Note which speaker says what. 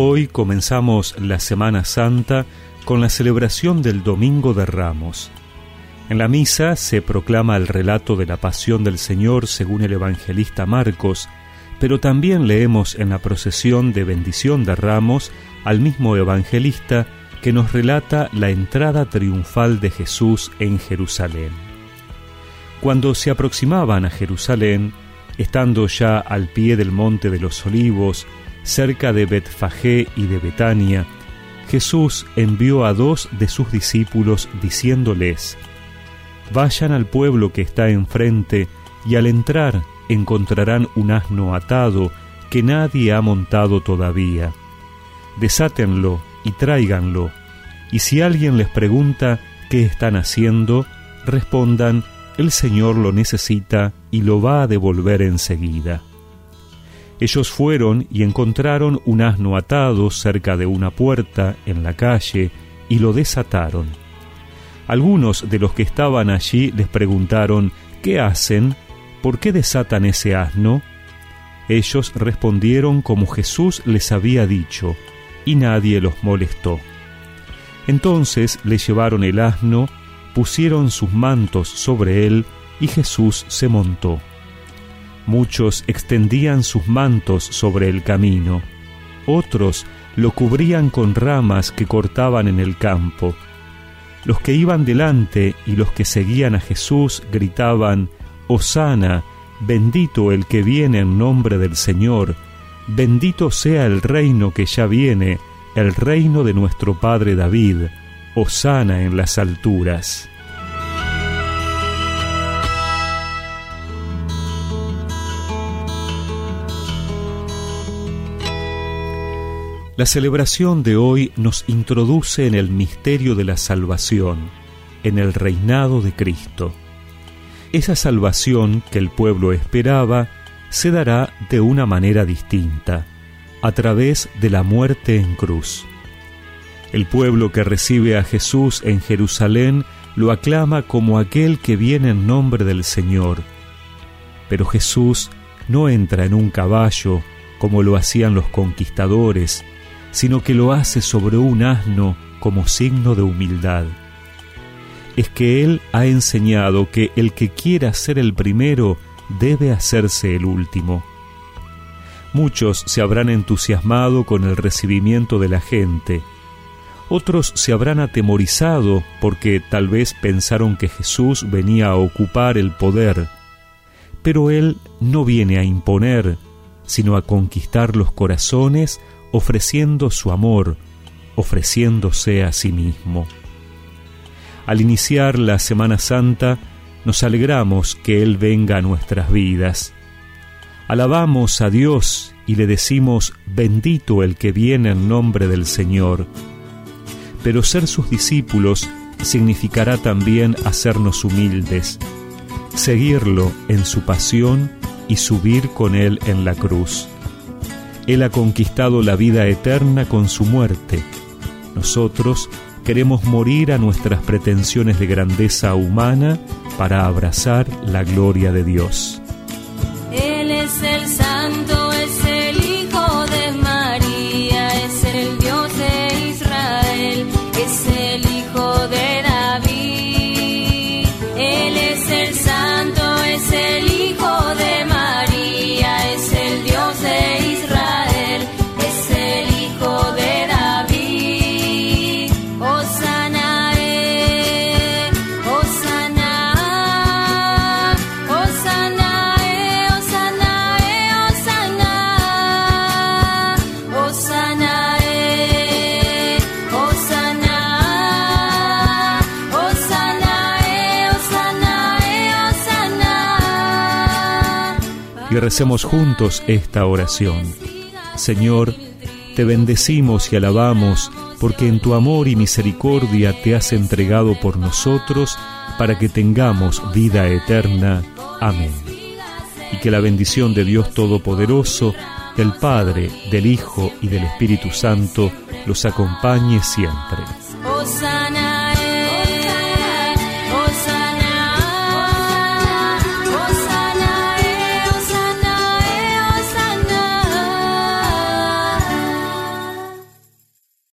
Speaker 1: Hoy comenzamos la Semana Santa con la celebración del Domingo de Ramos. En la misa se proclama el relato de la pasión del Señor según el evangelista Marcos, pero también leemos en la procesión de bendición de Ramos al mismo evangelista que nos relata la entrada triunfal de Jesús en Jerusalén. Cuando se aproximaban a Jerusalén, estando ya al pie del monte de los olivos, cerca de Betfagé y de Betania, Jesús envió a dos de sus discípulos diciéndoles, Vayan al pueblo que está enfrente, y al entrar encontrarán un asno atado que nadie ha montado todavía. Desátenlo y tráiganlo, y si alguien les pregunta qué están haciendo, respondan, el Señor lo necesita y lo va a devolver enseguida. Ellos fueron y encontraron un asno atado cerca de una puerta en la calle y lo desataron. Algunos de los que estaban allí les preguntaron, ¿qué hacen? ¿Por qué desatan ese asno? Ellos respondieron como Jesús les había dicho, y nadie los molestó. Entonces le llevaron el asno, pusieron sus mantos sobre él, y Jesús se montó. Muchos extendían sus mantos sobre el camino, otros lo cubrían con ramas que cortaban en el campo. Los que iban delante y los que seguían a Jesús gritaban, Hosana, bendito el que viene en nombre del Señor, bendito sea el reino que ya viene, el reino de nuestro Padre David, Hosana en las alturas. La celebración de hoy nos introduce en el misterio de la salvación, en el reinado de Cristo. Esa salvación que el pueblo esperaba se dará de una manera distinta, a través de la muerte en cruz. El pueblo que recibe a Jesús en Jerusalén lo aclama como aquel que viene en nombre del Señor. Pero Jesús no entra en un caballo como lo hacían los conquistadores, sino que lo hace sobre un asno como signo de humildad. Es que Él ha enseñado que el que quiera ser el primero debe hacerse el último. Muchos se habrán entusiasmado con el recibimiento de la gente, otros se habrán atemorizado porque tal vez pensaron que Jesús venía a ocupar el poder, pero Él no viene a imponer, sino a conquistar los corazones ofreciendo su amor, ofreciéndose a sí mismo. Al iniciar la Semana Santa, nos alegramos que Él venga a nuestras vidas. Alabamos a Dios y le decimos, bendito el que viene en nombre del Señor. Pero ser sus discípulos significará también hacernos humildes, seguirlo en su pasión y subir con Él en la cruz. Él ha conquistado la vida eterna con su muerte. Nosotros queremos morir a nuestras pretensiones de grandeza humana para abrazar la gloria de Dios. Y recemos juntos esta oración. Señor, te bendecimos y alabamos porque en tu amor y misericordia te has entregado por nosotros para que tengamos vida eterna. Amén. Y que la bendición de Dios Todopoderoso, del Padre, del Hijo y del Espíritu Santo los acompañe siempre.